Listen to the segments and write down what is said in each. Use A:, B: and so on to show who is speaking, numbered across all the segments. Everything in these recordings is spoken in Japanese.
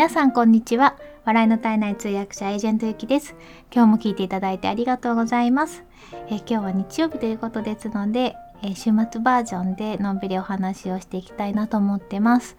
A: 皆さんこんにちは。笑いの絶えない通訳者エージェントゆきです。今日も聞いていただいてありがとうございます、え今日は日曜日ということですので、え週末バージョンでのんびりお話をしていきたいなと思ってます。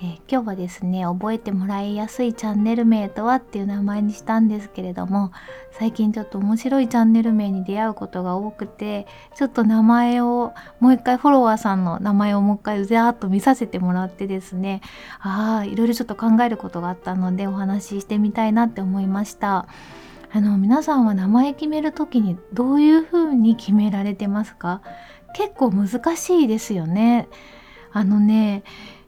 A: えー、今日はですね覚えてもらいやすいチャンネル名とはっていう名前にしたんですけれども最近ちょっと面白いチャンネル名に出会うことが多くてちょっと名前をもう一回フォロワーさんの名前をもう一回うざーっと見させてもらってですねああいろいろちょっと考えることがあったのでお話ししてみたいなって思いました。あの皆さんは名前決める時にどういう風に決められてますか？結構難しいですよね。あのね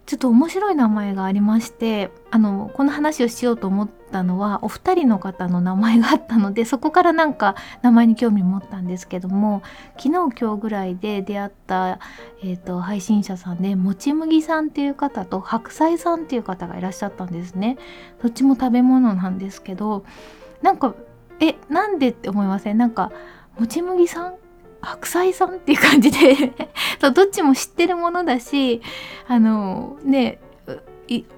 A: ちょっと面白い名前がありましてあのこの話をしようと思ったのはお二人の方の名前があったのでそこからなんか名前に興味持ったんですけども昨日今日ぐらいで出会った、えーと、配信者さんでもち麦さんっていう方と白菜さんっていう方がいらっしゃったんですね。どっちも食べ物なんですけどなんかえなんでって思いません？なんかもち麦さん白菜さんっていう感じで どっちも知ってるものだしあのね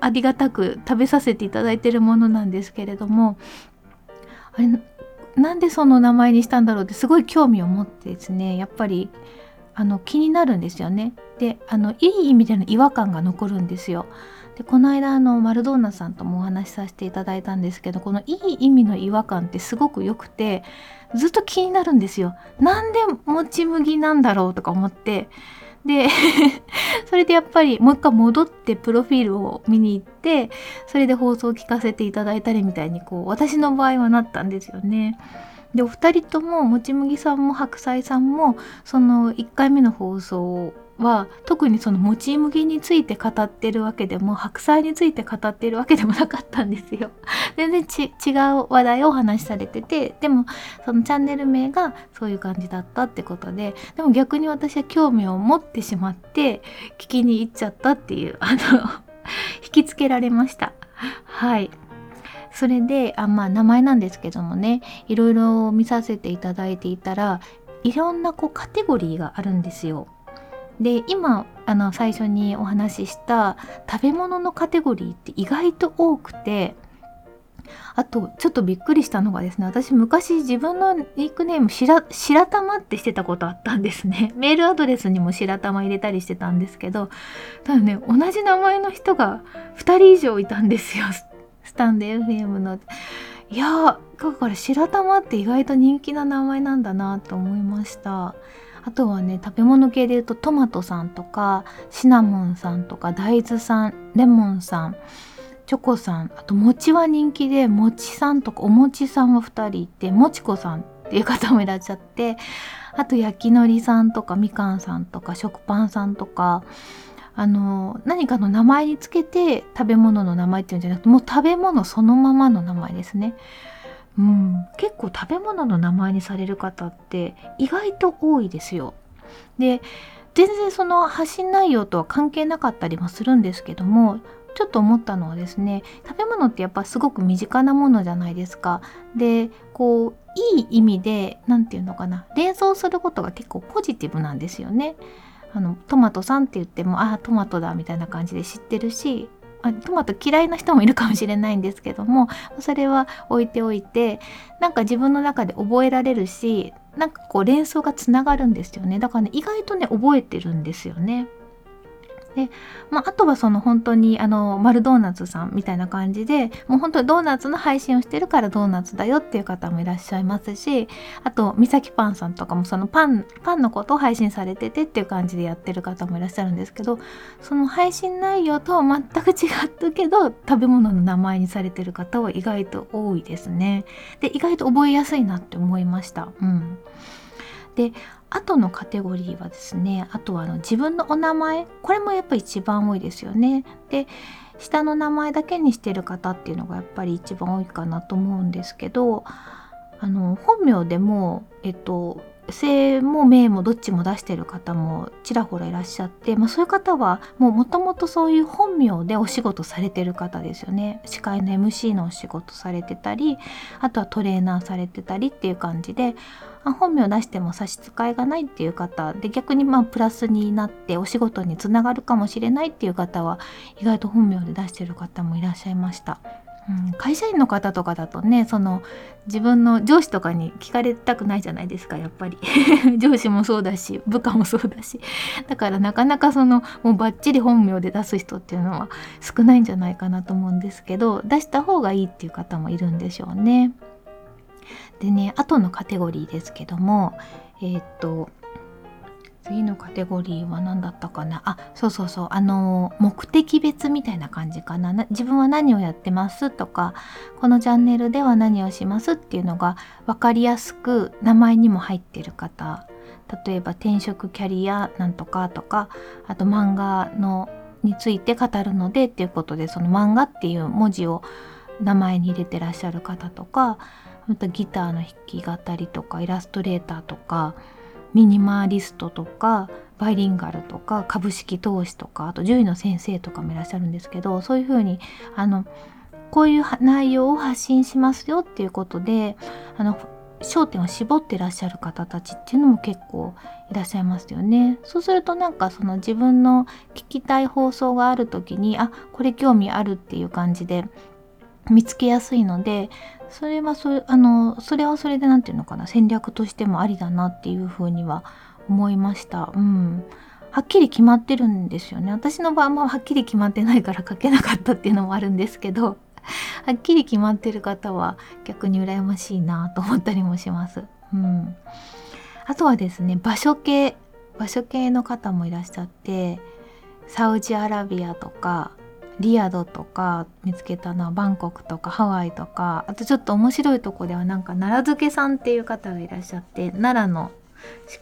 A: ありがたく食べさせていただいてるものなんですけれどもあれなんでその名前にしたんだろうってすごい興味を持ってですねやっぱりあの気になるんですよね。であのいい意味での違和感が残るんですよ。でこの間あのマルドーナさんともお話しさせていただいたんですけどこのいい意味の違和感ってすごく良くてずっと気になるんですよ。なんでもち麦なんだろうとか思ってで それでやっぱりもう一回戻ってプロフィールを見に行ってそれで放送を聞かせていただいたりみたいにこう私の場合はなったんですよね。でお二人とももち麦さんも白菜さんもその1回目の放送をは特にそのもち麦について語ってるわけでも白菜について語ってるわけでもなかったんですよ。全然違う話題をお話しされててでもそのチャンネル名がそういう感じだったってことででも逆に私は興味を持ってしまって聞きに行っちゃったっていう あの引きつけられました。はいそれであまあ名前なんですけどもねいろいろ見させていただいていたらいろんなこうカテゴリーがあるんですよ。で今あの最初にお話しした食べ物のカテゴリーって意外と多くてあとちょっとびっくりしたのがですね私昔自分のニックネーム白玉ってしてたことあったんですね メールアドレスにも白玉入れたりしてたんですけどただね同じ名前の人が2人以上いたんですよ スタンド FM の。いやだから白玉って意外と人気な名前なんだなと思いました。あとはね食べ物系で言うとトマトさんとかシナモンさんとか大豆さんレモンさんチョコさんあと餅は人気で餅さんとかお餅さんは2人いてもちこさんっていう方もいらっしゃってあと焼きのりさんとかみかんさんとか食パンさんとかあの何かの名前につけて食べ物の名前っていうんじゃなくてもう食べ物そのままの名前ですね。うん、結構食べ物の名前にされる方って意外と多いですよ。で全然その発信内容とは関係なかったりもするんですけどもちょっと思ったのはですね食べ物ってやっぱすごく身近なものじゃないですか。でこういい意味で何て言うのかな連想することが結構ポジティブなんですよね。あのトマトさんって言ってもああトマトだみたいな感じで知ってるしトマト嫌いな人もいるかもしれないんですけどもそれは置いておいてなんか自分の中で覚えられるしなんかこう連想がつながるんですよねだからね意外とね覚えてるんですよね。で、まあ、あとはその本当にあのマルドーナツさんみたいな感じでもう本当にドーナツの配信をしてるからドーナツだよっていう方もいらっしゃいますしあとみさきパンさんとかもそのパンパンのことを配信されててっていう感じでやってる方もいらっしゃるんですけどその配信内容とは全く違ったけど食べ物の名前にされてる方は意外と多いですね。で意外と覚えやすいなって思いました。うん、で後のカテゴリーはですねあとはあの自分のお名前これもやっぱり一番多いですよね。で下の名前だけにしてる方っていうのがやっぱり一番多いかなと思うんですけどあの本名でも、えっと、姓も名もどっちも出してる方もちらほらいらっしゃって、まあ、そういう方はもともとそういう本名でお仕事されてる方ですよね司会の MC のお仕事されてたりあとはトレーナーされてたりっていう感じであ本名を出しても差し支えがないっていう方で逆にまあプラスになってお仕事につながるかもしれないっていう方は意外と本名で出してる方もいらっしゃいました。うん、会社員の方とかだとねその自分の上司とかに聞かれたくないじゃないですかやっぱり 上司もそうだし部下もそうだしだからなかなかそのもうバッチリ本名で出す人っていうのは少ないんじゃないかなと思うんですけど出した方がいいっていう方もいるんでしょうね。でね後のカテゴリーですけどもえー、っと次のカテゴリーは何だったかな？あそうそうそう。あの目的別みたいな感じかな自分は何をやってますとかこのチャンネルでは何をしますっていうのが分かりやすく名前にも入ってる方。例えば転職キャリアなんとかとかあと漫画のについて語るのでっていうことでその漫画っていう文字を名前に入れてらっしゃる方とかまたギターの弾き語りとかイラストレーターとかミニマリストとかバイリンガルとか株式投資とかあと獣医の先生とかもいらっしゃるんですけどそういうふうにあのこういう内容を発信しますよっていうことであの焦点を絞ってらっしゃる方たちっていうのも結構いらっしゃいますよね。そうするとなんかその自分の聞きたい放送がある時にあこれ興味あるっていう感じで見つけやすいのでそれはそあのそれはそれで何て言うのかな戦略としてもありだなっていうふうには思いました。うんはっきり決まってるんですよね。私の場合ははっきり決まってないから 書けなかったっていうのもあるんですけど、はっきり決まってる方は逆に羨ましいなと思ったりもします。うん。あとはですね、場所系、場所系の方もいらっしゃって、サウジアラビアとか、リアドとか見つけたのはバンコクとかハワイとかあとちょっと面白いとこではなんか奈良漬けさんっていう方がいらっしゃって奈良の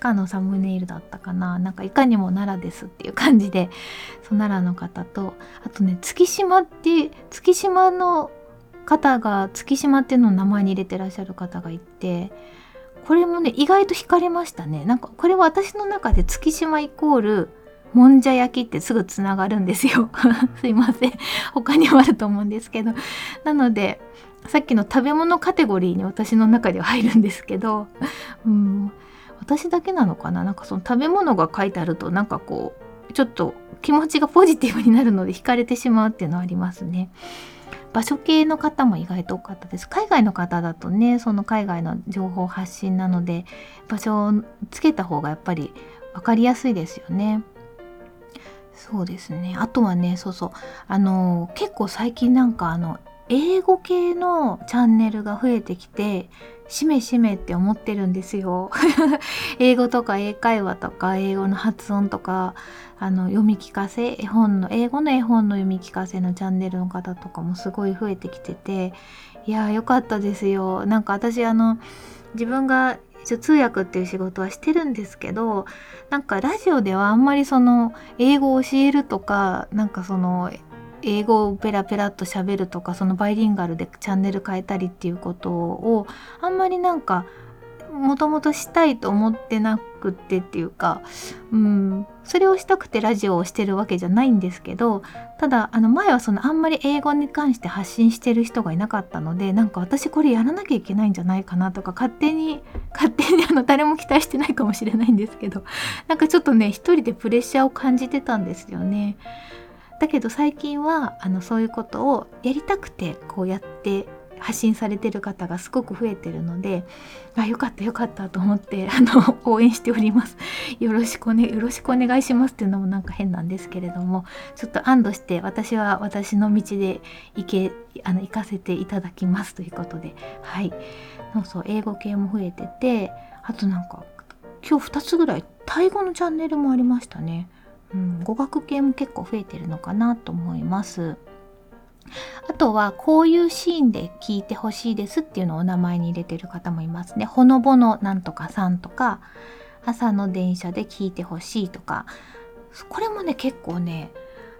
A: 鹿のサムネイルだったかな。なんかいかにも奈良ですっていう感じで そ奈良の方とあとね月島って月島の方が月島っていうのを名前に入れてらっしゃる方がいてこれもね意外と惹かれましたね。なんかこれは私の中で月島イコールもんじゃ焼きってすぐつながるんですよすいません他にもあると思うんですけどなのでさっきの食べ物カテゴリーに私の中では入るんですけどうん私だけなのかな？なんかその食べ物が書いてあるとなんかこうちょっと気持ちがポジティブになるので惹かれてしまうっていうのはありますね。場所系の方も意外と多かったです。海外の方だとね、その海外の情報発信なので、場所をつけた方がやっぱり分かりやすいですよね。そうですね。あとはねそうそう。あの結構最近なんかあの英語系のチャンネルが増えてきてしめしめって思ってるんですよ。英語とか英会話とか英語の発音とかあの読み聞かせ絵本の英語の絵本の読み聞かせのチャンネルの方とかもすごい増えてきてていやーよかったですよ。なんか私あの自分が一応通訳っていう仕事はしてるんですけどなんかラジオではあんまりその英語を教えるとかなんかその英語をペラペラっと喋るとかそのバイリンガルでチャンネル変えたりっていうことをあんまりなんかもともとしたいと思ってなくってっていうか、うん、それをしたくてラジオをしてるわけじゃないんですけどただあの前はそのあんまり英語に関して発信してる人がいなかったのでなんか私これやらなきゃいけないんじゃないかなとか勝手に 勝手にあの誰も期待してないかもしれないんですけど なんかちょっとね一人でプレッシャーを感じてたんですよね。だけど最近はあのそういうことをやりたくてこうやって発信されてる方がすごく増えてるのであよかったよかったと思って あの応援しております。よろしくねよろしくお願いしますっていうのもなんか変なんですけれどもちょっと安堵して私は私の道で行けあの行かせていただきますということではい。そうそう英語系も増えててあとなんか今日2つぐらいタイ語のチャンネルもありましたね、うん、語学系も結構増えてるのかなと思います。あとはこういうシーンで聞いてほしいですっていうのをお名前に入れてる方もいますね。ほのぼのなんとかさんとか朝の電車で聞いてほしいとか。これもね結構ね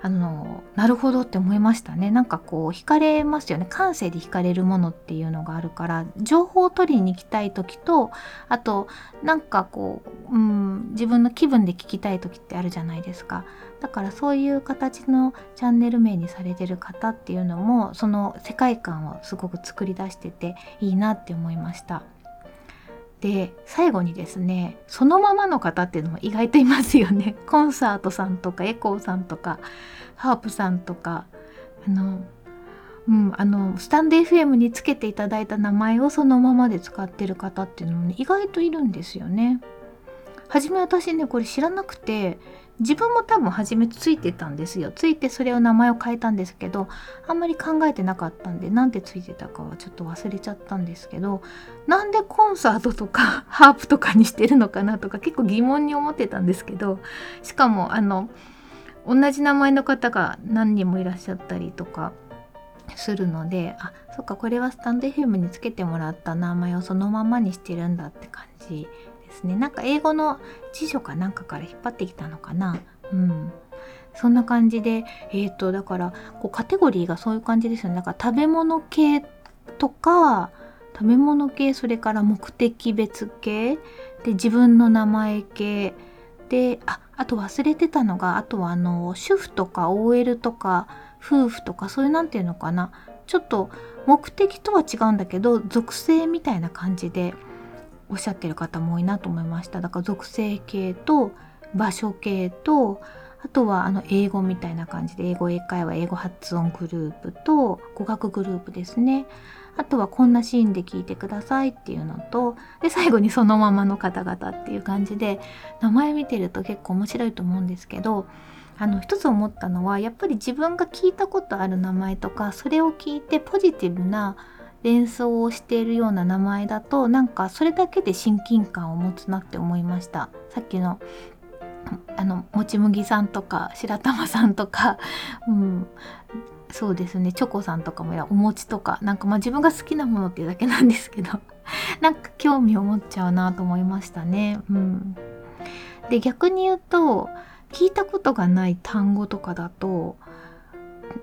A: あのなるほどって思いましたね。なんかこう惹かれますよね。感性で惹かれるものっていうのがあるから情報を取りに行きたい時とあとなんかこう、うん、自分の気分で聞きたい時ってあるじゃないですか。だからそういう形のチャンネル名にされてる方っていうのもその世界観をすごく作り出してていいなって思いました。で最後にですねそのままの方っていうのも意外といますよね コンサートさんとかエコーさんとかハープさんとかあのうん、あのスタンデー FM につけていただいた名前をそのままで使ってる方っていうのも、ね、意外といるんですよね。初め私ねこれ知らなくて自分も多分初めついてたんですよ。ついてそれを名前を変えたんですけどあんまり考えてなかったんでなんでついてたかはちょっと忘れちゃったんですけどなんでコンサートとか ハープとかにしてるのかなとか結構疑問に思ってたんですけどしかもあの同じ名前の方が何人もいらっしゃったりとかするのであそっかこれはスタンド FM につけてもらった名前をそのままにしてるんだって感じですね。なんか英語の辞書かなんかから引っ張ってきたのかな。うん。そんな感じでえっ、ー、とだからこうカテゴリーがそういう感じですよね。だから食べ物系とか食べ物系それから目的別系。で自分の名前系。でああと忘れてたのがあとはあの主婦とか OL とか夫婦とかそういう何て言うのかな。ちょっと目的とは違うんだけど属性みたいな感じで。おっしゃってる方も多いなと思いました。だから属性系と場所系とあとはあの英語みたいな感じで英語英会話英語発音グループと語学グループですね。あとはこんなシーンで聞いてくださいっていうのとで最後にそのままの方々っていう感じで名前見てると結構面白いと思うんですけどあの一つ思ったのはやっぱり自分が聞いたことある名前とかそれを聞いてポジティブな連想をしているような名前だとなんかそれだけで親近感を持つなって思いました。さっきのあのもち麦さんとか白玉さんとか、うん、そうですね。チョコさんとかもやお餅とかなんかまあ自分が好きなものっていうだけなんですけど なんか興味を持っちゃうなと思いましたね。うん、で逆に言うと聞いたことがない単語とかだと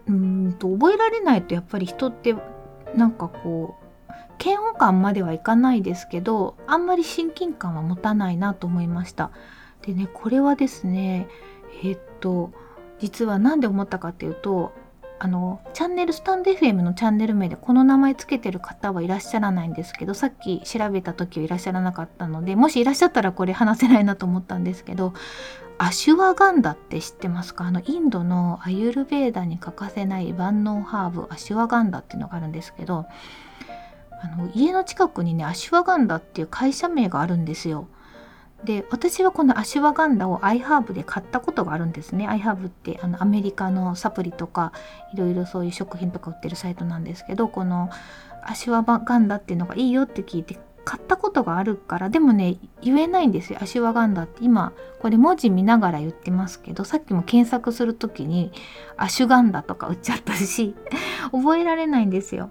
A: うんと覚えられないとやっぱり人ってなんかこう嫌悪感まではいかないですけどあんまり親近感は持たないなと思いました。でねこれはですねえー、っと実は何で思ったかっていうとあのチャンネルスタンド FM のチャンネル名でこの名前つけてる方はいらっしゃらないんですけどさっき調べた時はいらっしゃらなかったのでもしいらっしゃったらこれ話せないなと思ったんですけどアシュワガンダって知ってますか？あのインドのアユルベーダに欠かせない万能ハーブアシュワガンダっていうのがあるんですけどあの家の近くにねアシュワガンダっていう会社名があるんですよ。で私はこのアシュワガンダをアイハーブで買ったことがあるんですね。アイハーブってあのアメリカのサプリとかいろいろそういう食品とか売ってるサイトなんですけどこのアシュワガンダっていうのがいいよって聞いて買ったことがあるからでもね言えないんですよアシュワガンダって今これ文字見ながら言ってますけどさっきも検索する時にアシュガンダとか売っちゃったし 覚えられないんですよ。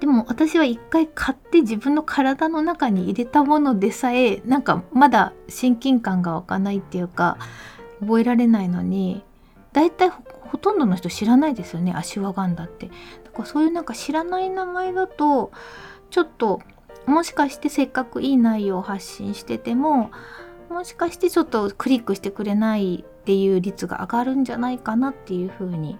A: でも私は一回買って自分の体の中に入れたものでさえなんかまだ親近感が湧かないっていうか覚えられないのに大体ほとんどの人知らないですよねアシュワガンダって。だからそういうなんか知らない名前だとちょっともしかしてせっかくいい内容を発信しててももしかしてちょっとクリックしてくれないっていう率が上がるんじゃないかなっていうふうに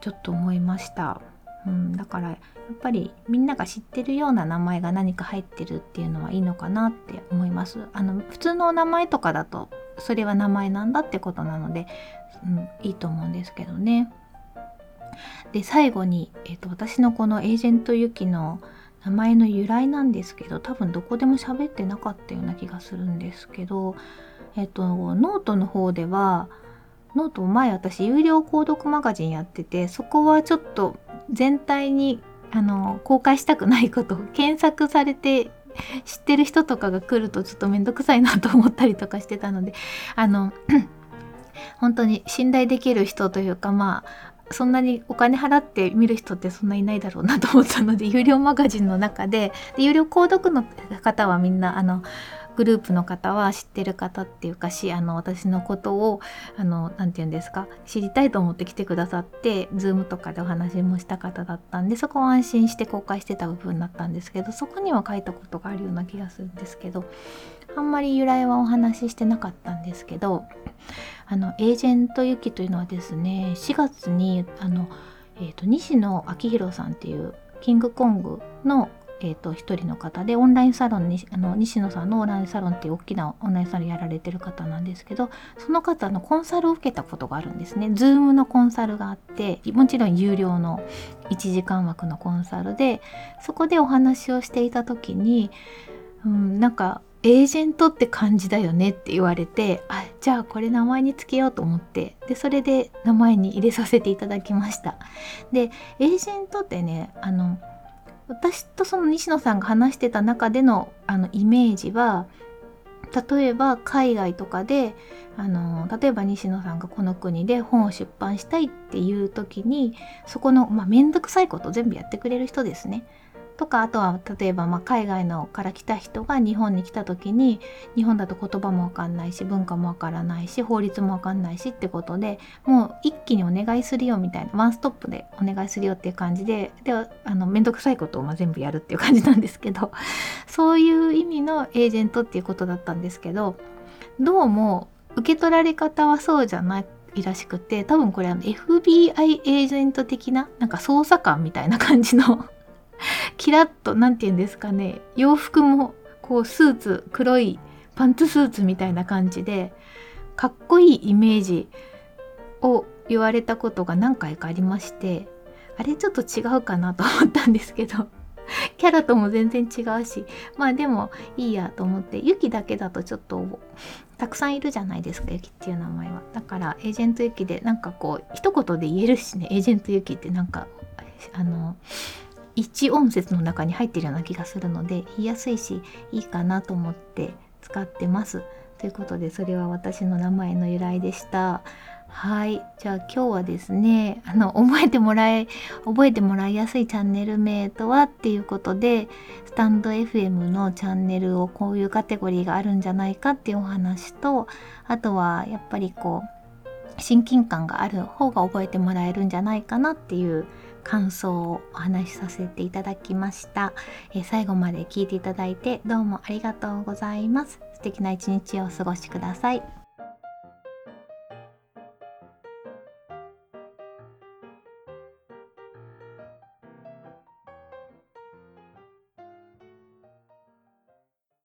A: ちょっと思いました。うん、だからやっぱりみんなが知ってるような名前が何か入ってるっていうのはいいのかなって思います。あの普通のお名前とかだとそれは名前なんだってことなので、うん、いいと思うんですけどね。で最後に、えーと、私のこのエージェントユキの名前の由来なんですけど多分どこでも喋ってなかったような気がするんですけど、えっ、とノートの方ではノート前私有料購読マガジンやっててそこはちょっと全体にあの公開したくないことを検索されて知ってる人とかが来るとちょっと面倒くさいなと思ったりとかしてたのであの 本当に信頼できる人というかまあそんなにお金払って見る人ってそんないないだろうなと思ったので有料マガジンの中でで有料購読の方はみんなあのグループの方は知ってる方っていうかしあの私のことをあのなて言うんですか知りたいと思って来てくださって Zoom とかでお話もした方だったんでそこを安心して公開してた部分だったんですけどそこには書いたことがあるような気がするんですけどあんまり由来はお話ししてなかったんですけどあのエージェントユキというのはですね4月にあの、えーと西野昭弘さんっていうキングコングのえーと、一人の方でオンラインサロンにあの西野さんのオンラインサロンっていう大きなオンラインサロンやられてる方なんですけどその方のコンサルを受けたことがあるんですね。Zoom のコンサルがあってもちろん有料の1時間枠のコンサルでそこでお話をしていた時に、うん、なんかエージェントって感じだよねって言われてあじゃあこれ名前につけようと思ってでそれで名前に入れさせていただきましたでエージェントってねあの私とその西野さんが話してた中でのあのイメージは例えば海外とかであの例えば西野さんがこの国で本を出版したいっていう時にそこの、まあ、めんどくさいこと全部やってくれる人ですね。とかあとは例えばま海外のから来た人が日本に来た時に日本だと言葉もわかんないし文化もわからないし法律もわかんないしってことでもう一気にお願いするよみたいなワンストップでお願いするよっていう感じでではあのめんどくさいことをま全部やるっていう感じなんですけどそういう意味のエージェントっていうことだったんですけどどうも受け取られ方はそうじゃないらしくて多分これあの FBI エージェント的ななんか捜査官みたいな感じの キラッと何て言うんですかね。洋服もこうスーツ黒いパンツスーツみたいな感じでかっこいいイメージを言われたことが何回かありましてあれちょっと違うかなと思ったんですけど キャラとも全然違うしまあでもいいやと思ってユキだけだとちょっとたくさんいるじゃないですかユキっていう名前は。だからエージェントユキでなんかこう一言で言えるしねエージェントユキってなんかあの一音節の中に入ってるような気がするので言いやすいしいいかなと思って使ってます。ということでそれは私の名前の由来でした。はいじゃあ今日はですねあの覚えてもらえ覚えてもらいやすいチャンネル名とはっていうことでスタンド FM のチャンネルをこういうカテゴリーがあるんじゃないかっていうお話とあとはやっぱりこう親近感がある方が覚えてもらえるんじゃないかなっていう感想をお話しさせていただきました、えー、最後まで聞いていただいてどうもありがとうございます。素敵な一日をお過ごしください。